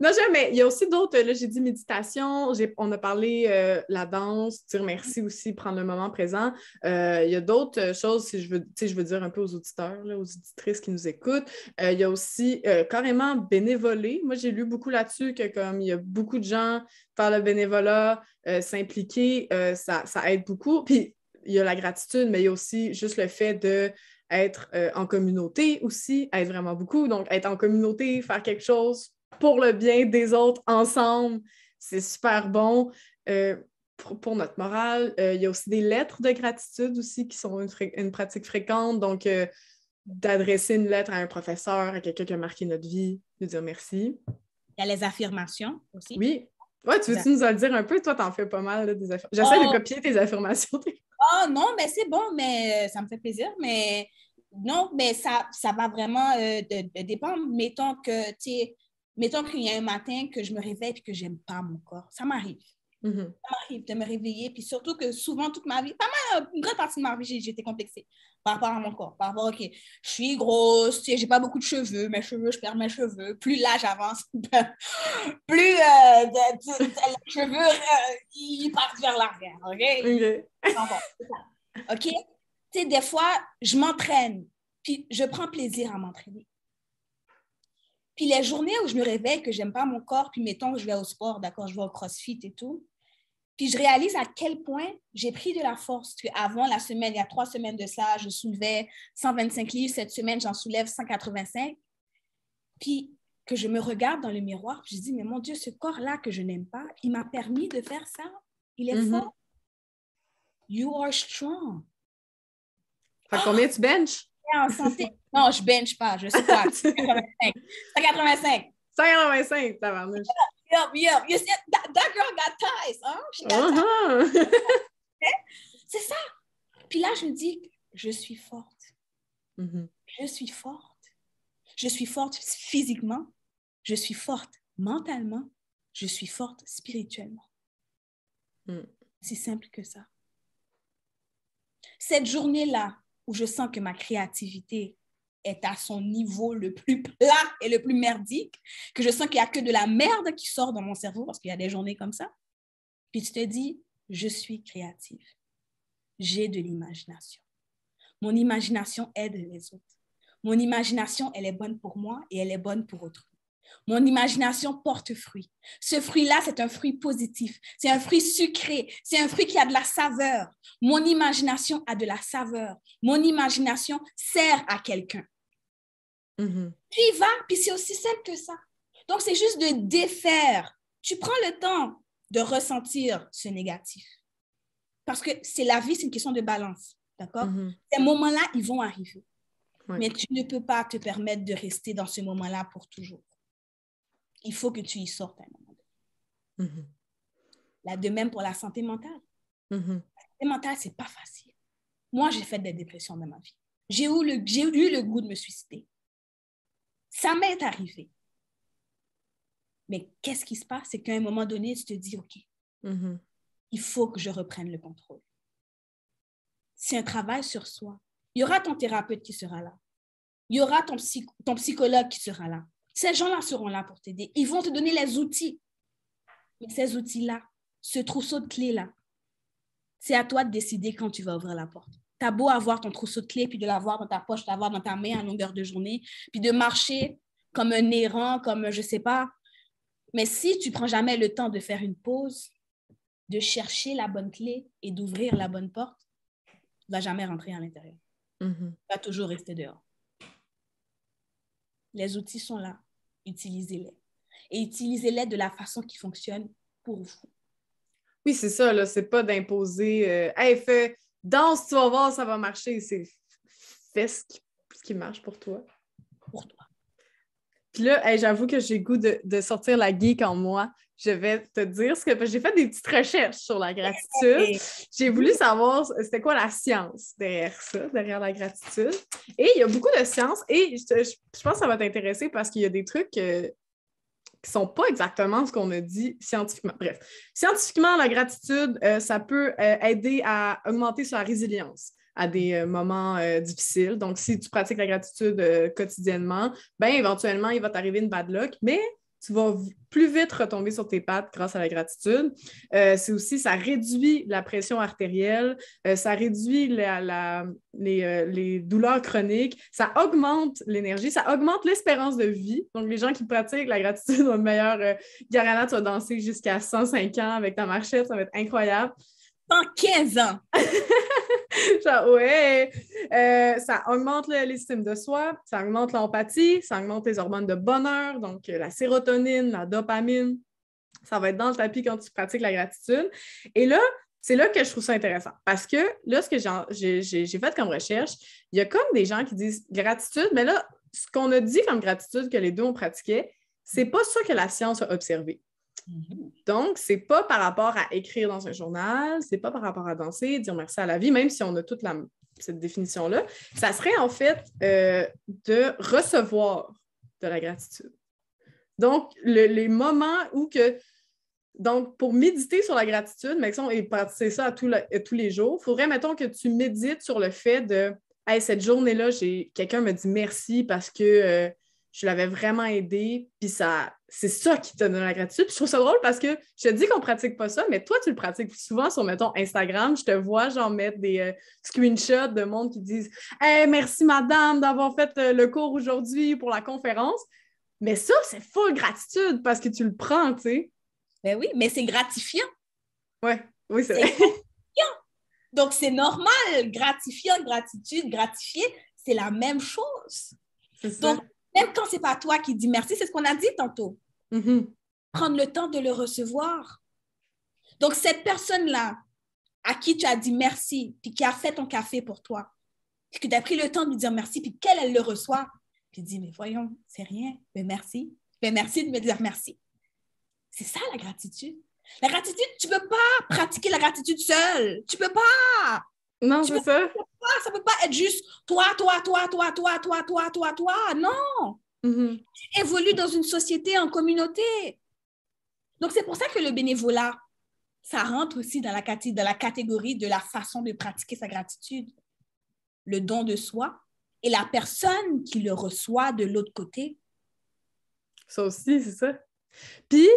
mais il y a aussi d'autres. Là, j'ai dit méditation, on a parlé euh, la danse, dire merci aussi, prendre le moment présent. Euh, il y a d'autres choses, si je veux, je veux dire un peu aux auditeurs, aux auditrices qui nous écoutent. Euh, il y a aussi carrément bénévoler. Moi, j'ai lu beaucoup là-dessus que comme il y a beaucoup de gens faire le bénévolat, s'impliquer, ça, ça aide beaucoup. Puis il y a la gratitude, mais il y a aussi juste le fait d'être euh, en communauté aussi, aide vraiment beaucoup. Donc, être en communauté, faire quelque chose pour le bien des autres ensemble, c'est super bon. Euh, pour, notre morale, euh, il y a aussi des lettres de gratitude aussi qui sont une, pratique fréquente. Donc, d'adresser une lettre à un professeur, à quelqu'un qui a marqué notre vie, de dire merci. Il y a les affirmations aussi. Oui. Ouais, tu veux-tu nous en dire un peu? Toi, t'en fais pas mal des affirmations. J'essaie de oh! copier tes affirmations. Oh non, mais c'est bon, mais euh, ça me fait plaisir. Mais non, mais ça, ça va vraiment euh, de, dépendre. Mettons que, tu mettons qu'il y a un matin que je me réveille et que j'aime pas mon corps. Ça m'arrive. Mhm. Ça m'arrive de me réveiller, puis surtout que souvent, toute ma vie, pas mal, une grande partie de ma vie, été complexée par rapport à mon corps. Par rapport, OK, je suis grosse, tu sais, j'ai pas beaucoup de cheveux, mes cheveux, je perds mes cheveux. Plus l'âge avance, plus euh, de- de- de- les cheveux, euh, ils partent vers l'arrière, OK? OK. Bon, bon, c'est ça. OK? Tu sais, des fois, je m'entraîne, puis je prends plaisir à m'entraîner. Puis les journées où je me réveille, que j'aime pas mon corps, puis mettons que je vais au sport, d'accord, je vais au crossfit et tout, puis je réalise à quel point j'ai pris de la force. Parce qu'avant la semaine, il y a trois semaines de ça, je soulevais 125 livres. Cette semaine, j'en soulève 185. Puis que je me regarde dans le miroir, je dis, mais mon Dieu, ce corps-là que je n'aime pas, il m'a permis de faire ça. Il est Mhm. fort. You are strong. Fait que combien tu benches? en santé. Non, je bench pas, je pas. 185. 185. 185, tabarnouche. Yup, yup. You see, that, that girl got ties, hein? She got ties. Uh-huh. C'est ça. Puis là, je me dis, je suis forte. Mhm. Je suis forte. Je suis forte physiquement. Je suis forte mentalement. Je suis forte spirituellement. Mm. C'est simple que ça. Cette journée-là où je sens que ma créativité est à son niveau le plus plat et le plus merdique, que je sens qu'il n'y a que de la merde qui sort dans mon cerveau parce qu'il y a des journées comme ça. Puis tu te dis, je suis créative. J'ai de l'imagination. Mon imagination aide les autres. Mon imagination, elle est bonne pour moi et elle est bonne pour autrui. Mon imagination porte fruit. Ce fruit-là, c'est un fruit positif. C'est un fruit sucré. C'est un fruit qui a de la saveur. Mon imagination a de la saveur. Mon imagination sert à quelqu'un. Mhm. Puis il va, puis c'est aussi simple que ça. Donc, c'est juste de défaire. Tu prends le temps de ressentir ce négatif. Parce que c'est la vie, c'est une question de balance. D'accord? Mhm. Ces moments-là, ils vont arriver. Ouais. Mais tu ne peux pas te permettre de rester dans ce moment-là pour toujours. Il faut que tu y sortes à un moment donné. Là, de même pour la santé mentale. Mhm. La santé mentale, c'est pas facile. Moi, j'ai fait des dépressions dans ma vie. J'ai eu, le, eu le goût de me suicider. Ça m'est arrivé. Mais qu'est-ce qui se passe? C'est qu'à un moment donné, tu te dis, OK, Mhm. il faut que je reprenne le contrôle. C'est un travail sur soi. Il y aura ton thérapeute qui sera là. Il y aura ton, psy- ton psychologue qui sera là. Ces gens-là seront là pour t'aider. Ils vont te donner les outils. Mais ces outils-là, ce trousseau de clés-là, c'est à toi de décider quand tu vas ouvrir la porte. Tu as beau avoir ton trousseau de clés, puis de l'avoir dans ta poche, de l'avoir dans ta main à longueur de journée, puis de marcher comme un errant, comme je ne sais pas. Mais si tu prends jamais le temps de faire une pause, de chercher la bonne clé et d'ouvrir la bonne porte, tu ne vas jamais rentrer à l'intérieur. Mhm. Tu vas toujours rester dehors. Les outils sont là. Utilisez-les. Et utilisez-les de la façon qui fonctionne pour vous. Oui, c'est ça, là. C'est pas d'imposer euh, Hey, fais danse, tu vas voir, ça va marcher. C'est fais ce qui, ce qui marche pour toi. Pour toi. Puis là, hey, j'avoue que j'ai goût de, de sortir la geek en moi. Je vais te dire ce que j'ai fait des petites recherches sur la gratitude. J'ai voulu savoir c'était quoi la science derrière ça, derrière la gratitude. Et il y a beaucoup de science et je, te- je- je pense que ça va t'intéresser parce qu'il y a des trucs euh, qui sont pas exactement ce qu'on a dit scientifiquement. Bref, scientifiquement, la gratitude, euh, ça peut euh, aider à augmenter sa résilience à des euh, moments difficiles. Donc, si tu pratiques la gratitude quotidiennement, ben éventuellement, il va t'arriver une bad luck, mais tu vas plus vite retomber sur tes pattes grâce à la gratitude. Euh, c'est aussi, ça réduit la pression artérielle, euh, ça réduit la- la- les, euh, les douleurs chroniques, ça augmente l'énergie, ça augmente l'espérance de vie. Donc, les gens qui pratiquent la gratitude ont une meilleure... Garana, tu vas danser jusqu'à 105 ans avec ta marchette, ça va être incroyable. En 15 ans. Genre, ouais, Euh, ça augmente le- l'estime de soi, ça augmente l'empathie, ça augmente les hormones de bonheur, donc euh, la sérotonine, la dopamine. Ça va être dans le tapis quand tu pratiques la gratitude. Et là, c'est là que je trouve ça intéressant parce que là, ce que j'ai fait comme recherche, il y a comme des gens qui disent gratitude, mais là, ce qu'on a dit comme gratitude que les deux ont pratiqué, c'est pas ça que la science a observé. Donc, c'est pas par rapport à écrire dans un journal, c'est pas par rapport à danser, dire merci à la vie, même si on a toute cette définition-là. Ça serait en fait euh, de recevoir de la gratitude. Donc, le- les moments où que donc, pour méditer sur la gratitude, mettons, et pratiquer ça à, tous les jours, il faudrait, mettons, que tu médites sur le fait de Hey, cette journée-là, quelqu'un me dit merci parce que euh, je l'avais vraiment aidé, puis ça, c'est ça qui te donne la gratitude. Puis je trouve ça drôle parce que je te dis qu'on pratique pas ça, mais toi, tu le pratiques souvent sur, mettons, Instagram. Je te vois, genre, mettre des euh, screenshots de monde qui disent Hey, merci madame d'avoir fait euh, le cours aujourd'hui pour la conférence. Mais ça, c'est full gratitude parce que tu le prends, tu sais. Ben oui, mais c'est gratifiant. Ouais, oui, c'est vrai. Donc, c'est normal. Gratifiant, gratitude, gratifier, c'est la même chose. Donc, même quand c'est pas toi qui dis merci, c'est ce qu'on a dit tantôt. Mm-hmm. Prendre le temps de le recevoir. Donc, cette personne-là, à qui tu as dit merci, puis qui a fait ton café pour toi, puis que tu as pris le temps de lui dire merci, puis qu'elle, elle le reçoit, puis dit, mais voyons, c'est rien, mais merci. Mais merci de me dire merci. C'est ça la gratitude. La gratitude, tu ne peux pas pratiquer la gratitude seule. Tu ne peux pas. Non, c'est ça. ça ne peut pas être juste toi, toi, toi, toi, toi, toi, toi, toi, toi. Non. Tu évolues dans une société, en communauté. Donc, c'est pour ça que le bénévolat, ça rentre aussi dans la, dans la catégorie de la façon de pratiquer sa gratitude. Le don de soi et la personne qui le reçoit de l'autre côté. Ça aussi, c'est ça. Puis,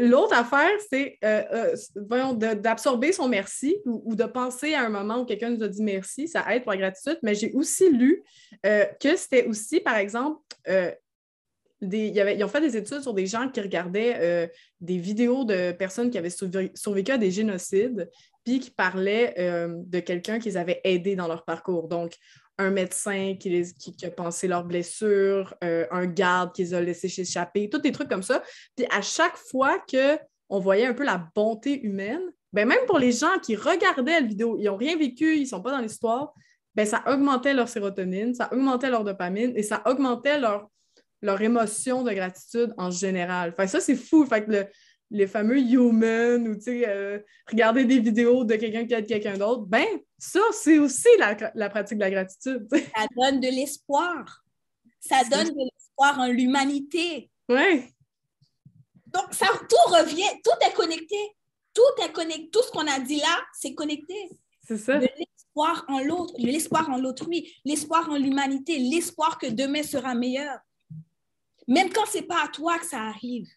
l'autre affaire, c'est euh, euh, d'absorber son merci ou, de penser à un moment où quelqu'un nous a dit merci, ça aide pour la gratitude. Mais j'ai aussi lu euh, que c'était aussi, par exemple, ils ont fait des études sur des gens qui regardaient des vidéos de personnes qui avaient survécu à des génocides, puis qui parlaient de quelqu'un qu'ils avaient aidé dans leur parcours. Donc, un médecin qui, a pensé leurs blessures, euh, un garde qui les a laissés s'échapper, tous des trucs comme ça. Puis à chaque fois qu'on voyait un peu la bonté humaine, ben même pour les gens qui regardaient la vidéo, ils n'ont rien vécu, ils ne sont pas dans l'histoire, ben ça augmentait leur sérotonine, ça augmentait leur dopamine et ça augmentait leur, leur émotion de gratitude en général. Fait ça, c'est fou. Fait que le, les fameux human ou euh, regarder des vidéos de quelqu'un qui aide quelqu'un d'autre, ben ça, c'est aussi la, pratique de la gratitude. Ça donne de l'espoir. Ça donne de l'espoir en l'humanité. Oui. Donc, ça, tout revient, tout est connecté. Tout est connecté. Tout ce qu'on a dit là, c'est connecté. C'est ça. De l'espoir en l'autre, l'espoir en l'autrui, l'espoir en l'humanité, l'espoir que demain sera meilleur. Même quand ce n'est pas à toi que ça arrive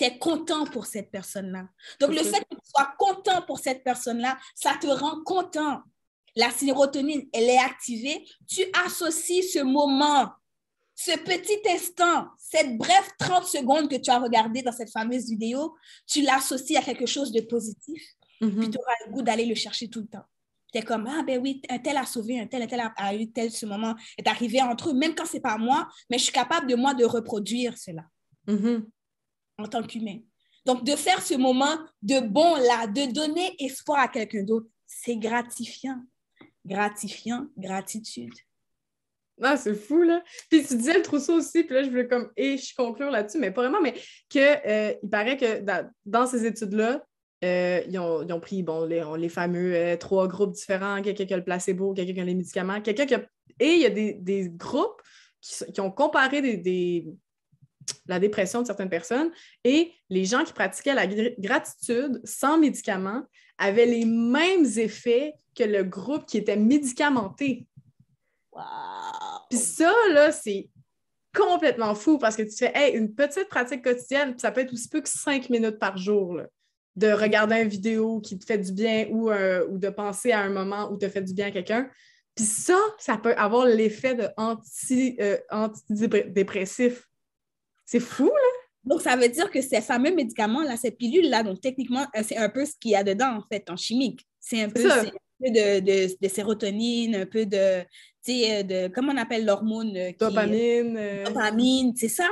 tu es content pour cette personne-là. Donc, le fait que tu sois content pour cette personne-là, ça te rend content. La sérotonine, elle est activée. Tu associes ce moment, ce petit instant, cette brève 30 secondes que tu as regardé dans cette fameuse vidéo, tu l'associes à quelque chose de positif. Puis tu auras le goût d'aller le chercher tout le temps. Tu es comme, ah ben oui, un tel a sauvé, un tel, un tel a, eu tel ce moment, est arrivé entre eux, même quand c'est pas moi, mais je suis capable de moi de reproduire cela. Mm-hmm en tant qu'humain. Donc, de faire ce moment de bon là, de donner espoir à quelqu'un d'autre, c'est gratifiant. Gratifiant, gratitude. Ah, c'est fou, là. Puis tu disais le trousseau aussi, puis là, je voulais comme, et je conclure là-dessus, mais pas vraiment, mais qu'il euh, il paraît que dans, ces études-là, euh, ils, ont, ils, ont, pris, bon, les, les fameux euh, trois groupes différents, quelqu'un qui a le placebo, quelqu'un qui a les médicaments, quelqu'un qui a... Et il y a des, des groupes qui, qui, ont comparé des, la dépression de certaines personnes. Et les gens qui pratiquaient la gratitude sans médicaments avaient les mêmes effets que le groupe qui était médicamenté. Wow. Puis ça, là, c'est complètement fou parce que tu fais une petite pratique quotidienne, ça peut être aussi peu que cinq minutes par jour. de regarder une vidéo qui te fait du bien ou, euh, ou de penser à un moment où te fait du bien à quelqu'un. Puis ça, ça peut avoir l'effet de anti, euh, antidépressif c'est fou, là. Donc, ça veut dire que ces fameux médicaments-là, ces pilules-là, donc techniquement, euh, c'est un peu ce qu'il y a dedans, en fait, en chimique. C'est un, peu, de, de, sérotonine, un peu de, tu sais, de, comment on appelle l'hormone? Euh, dopamine. Euh. Dopamine, c'est ça.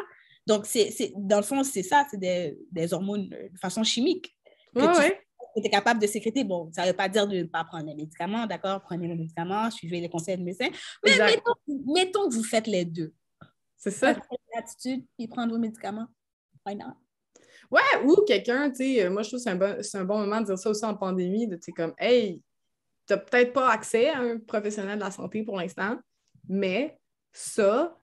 Donc, c'est, dans le fond, c'est ça, c'est des, des, hormones de façon chimique. Que tu es capable de sécréter. Bon, ça ne veut pas dire de ne pas prendre les médicaments, d'accord? Prenez les médicaments, suivez les conseils de médecin. Mais mettons, mettons, que vous faites les deux. C'est ça. Gratitude, puis prendre vos médicaments. Why not? Ouais, ou quelqu'un, tu sais, euh, moi je trouve que c'est un, bon, un, bon moment de dire ça aussi en pandémie, de tu sais, comme, hey, tu n'as peut-être pas accès à un professionnel de la santé pour l'instant, mais ça,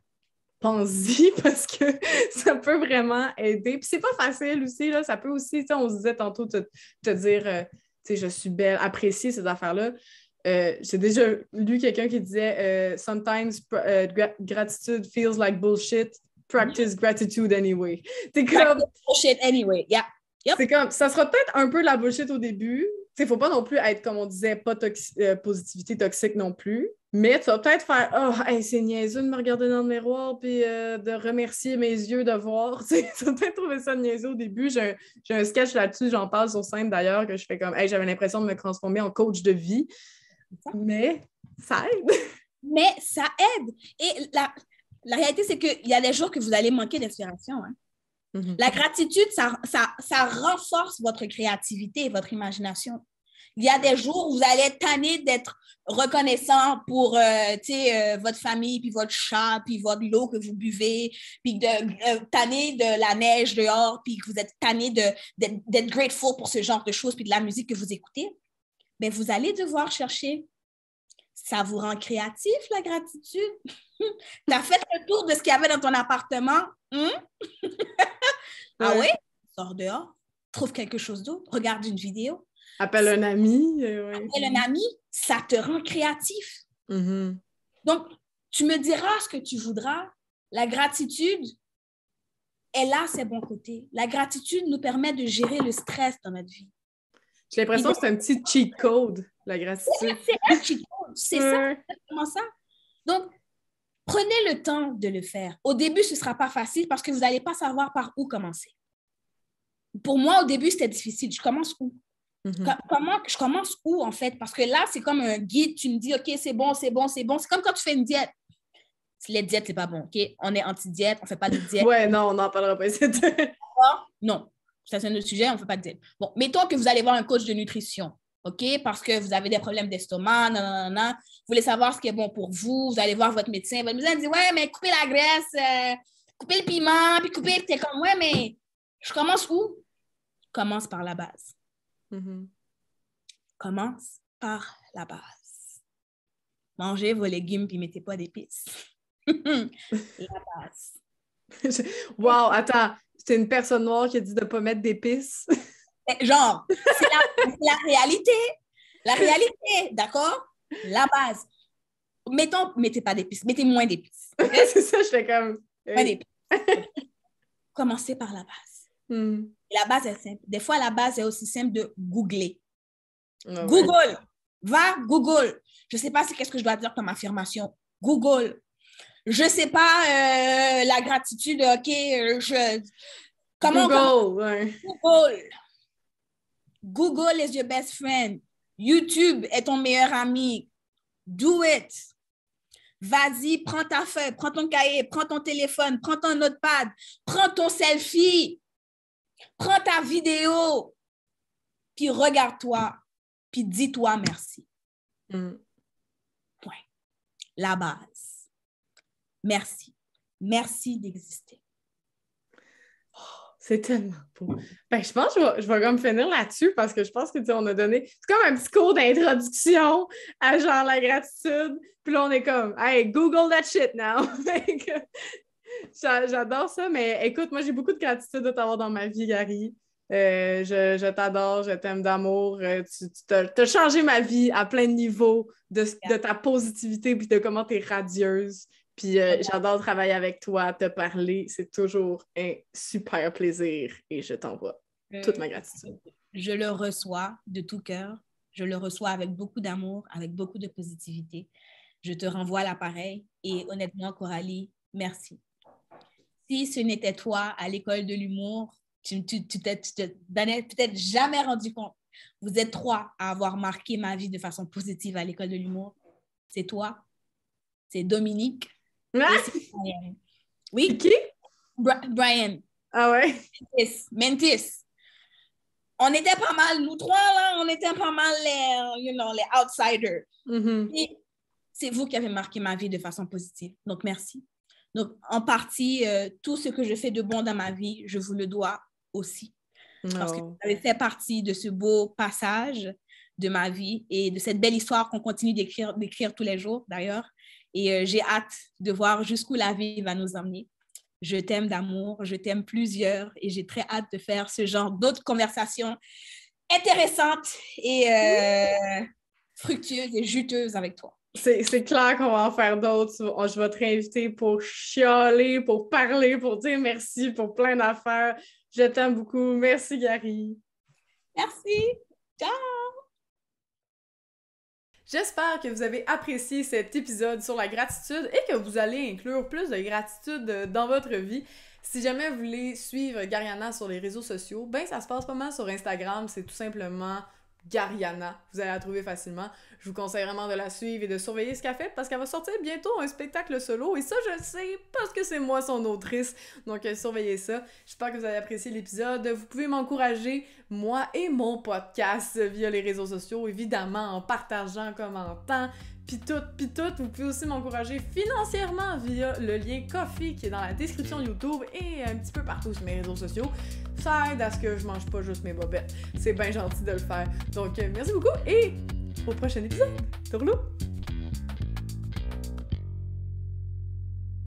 pense-y parce que ça peut vraiment aider. Puis c'est pas facile aussi, là. Ça peut aussi, on se disait tantôt, te, te dire, euh, tu sais, je suis belle, apprécier ces affaires-là. Euh, j'ai déjà lu quelqu'un qui disait euh, Sometimes gratitude feels like bullshit. Practice gratitude anyway. C'est comme. Bullshit anyway, yeah. C'est comme, ça sera peut-être un peu la bullshit au début. Il ne faut pas non plus être, comme on disait, pas positivité toxique non plus. Mais tu vas peut-être faire Oh, c'est niaiseux de me regarder dans le miroir puis euh, de remercier mes yeux de voir. tu vas peut-être trouver ça niaiseux au début. J'ai un, sketch là-dessus, j'en parle sur scène d'ailleurs, que je fais comme Hey, j'avais l'impression de me transformer en coach de vie. Mais ça aide. Mais ça aide. Et la, la réalité, c'est qu'il y a des jours que vous allez manquer d'inspiration. Hein. Mm-hmm. La gratitude, ça, ça, ça renforce votre créativité et votre imagination. Il y a des jours où vous allez être tanné d'être reconnaissant pour euh, euh, votre famille, puis votre chat, puis votre l'eau que vous buvez, puis de, euh, tanné de la neige dehors, puis que vous êtes tanné d'être grateful pour ce genre de choses, puis de la musique que vous écoutez. Mais vous allez devoir chercher. Ça vous rend créatif, la gratitude? tu as fait le tour de ce qu'il y avait dans ton appartement? Hein? ah oui? Sors dehors, trouve quelque chose d'autre, regarde une vidéo, Appelle un ami. Euh, Appelle un ami, ça te rend créatif. Mm-hmm. Donc, tu me diras ce que tu voudras. La gratitude, elle a ses bons côtés. La gratitude nous permet de gérer le stress dans notre vie. J'ai l'impression que c'est un petit cheat code, la gratitude. C'est un cheat code, c'est ça, exactement ça. Donc, prenez le temps de le faire. Au début, ce ne sera pas facile parce que vous n'allez pas savoir par où commencer. Pour moi, au début, c'était difficile. Je commence où? Mhm. Comment je commence où en fait? Parce que là, c'est comme un guide, tu me dis, OK, c'est bon, c'est bon, c'est bon. C'est comme quand tu fais une diète. Les diètes, c'est pas bon, OK? On est anti-diète, on fait pas de diète. ouais, non, on n'en parlera pas. non, c'est un autre sujet, on fait pas de diète. Bon, mettons que vous allez voir un coach de nutrition, OK? Parce que vous avez des problèmes d'estomac, non, Vous voulez savoir ce qui est bon pour vous, vous allez voir votre médecin. Votre médecin dit, ouais, mais coupez la graisse, euh, coupez le piment, puis coupez, t'es comme, ouais, mais je commence où? commence par la base. Mm-hmm. Commence par la base. Mangez vos légumes puis mettez pas d'épices. la base. wow, attends, c'est une personne noire qui a dit de ne pas mettre d'épices. Eh, genre, c'est la, réalité. La réalité, d'accord? La base. Mettons, mettez pas d'épices, mettez moins d'épices. c'est ça, je fais comme. Commencez par la base. Mm. La base est simple. Des fois, la base est aussi simple de googler. Ah Google. Va, Google. Je ne sais pas qu'est-ce que je dois dire comme affirmation. Google. Je ne sais pas euh, la gratitude, OK, euh, je... Comment Google. Google. Google is your best friend. YouTube est ton meilleur ami. Do it. Vas-y, prends ta feuille, prends ton cahier, prends ton téléphone, prends ton notepad, prends ton selfie. Prends ta vidéo, puis regarde-toi, puis dis-toi merci. Mm. Point. La base. Merci. Merci d'exister. C'est tellement beau. Ben, je pense que je vais, je vais comme finir là-dessus parce que je pense que on a donné. C'est comme un petit cours d'introduction à genre la gratitude. Puis là, on est comme Hey, Google that shit now. J'adore ça, mais écoute, moi, j'ai beaucoup de gratitude de t'avoir dans ma vie, Gary. Euh, je, t'adore, je t'aime d'amour. Euh, tu, as, changé ma vie à plein de niveaux de, ta positivité et de comment tu es radieuse. Puis euh, j'adore travailler avec toi, te parler. C'est toujours un super plaisir et je t'envoie toute ma gratitude. Je le reçois de tout cœur. Je le reçois avec beaucoup d'amour, avec beaucoup de positivité. Je te renvoie l'appareil et honnêtement, Coralie, merci si ce n'était toi à l'école de l'humour, tu, tu, tu, te donnais peut-être jamais rendu compte. Vous êtes trois à avoir marqué ma vie de façon positive à l'école de l'humour. C'est toi, c'est Dominique, ah! Brian. Oui. Qui? Brian. Ah ouais? Mentis. Mentis. On était pas mal, nous trois, là, on était pas mal les, you know, les outsiders. Mm-hmm. C'est vous qui avez marqué ma vie de façon positive. Donc, merci. Donc, en partie, euh, tout ce que je fais de bon dans ma vie, je vous le dois aussi. Parce que oh. vous avez fait partie de ce beau passage de ma vie et de cette belle histoire qu'on continue d'écrire tous les jours, d'ailleurs. Et j'ai hâte de voir jusqu'où la vie va nous emmener. Je t'aime d'amour, je t'aime plusieurs et j'ai très hâte de faire ce genre d'autres conversations intéressantes et fructueuses et juteuses avec toi. C'est clair qu'on va en faire d'autres. Je vais te réinviter pour chialer, pour parler, pour dire merci pour plein d'affaires. Je t'aime beaucoup. Merci, Gary. Merci. Ciao. J'espère que vous avez apprécié cet épisode sur la gratitude et que vous allez inclure plus de gratitude dans votre vie. Si jamais vous voulez suivre Gariana sur les réseaux sociaux, ben ça se passe pas mal sur Instagram, c'est tout simplement Gariana. Vous allez la trouver facilement. Je vous conseille vraiment de la suivre et de surveiller ce qu'elle fait parce qu'elle va sortir bientôt un spectacle solo et ça, je le sais parce que c'est moi son autrice. Donc, euh, surveillez ça. J'espère que vous avez apprécié l'épisode. Vous pouvez m'encourager, moi et mon podcast, via les réseaux sociaux, évidemment, en partageant, en commentant, puis tout, puis tout. Vous pouvez aussi m'encourager financièrement via le lien Coffee qui est dans la description YouTube et un petit peu partout sur mes réseaux sociaux. Ça aide à ce que je mange pas juste mes bobettes. C'est bien gentil de le faire. Donc, euh, merci beaucoup et au prochain épisode. Tourlou!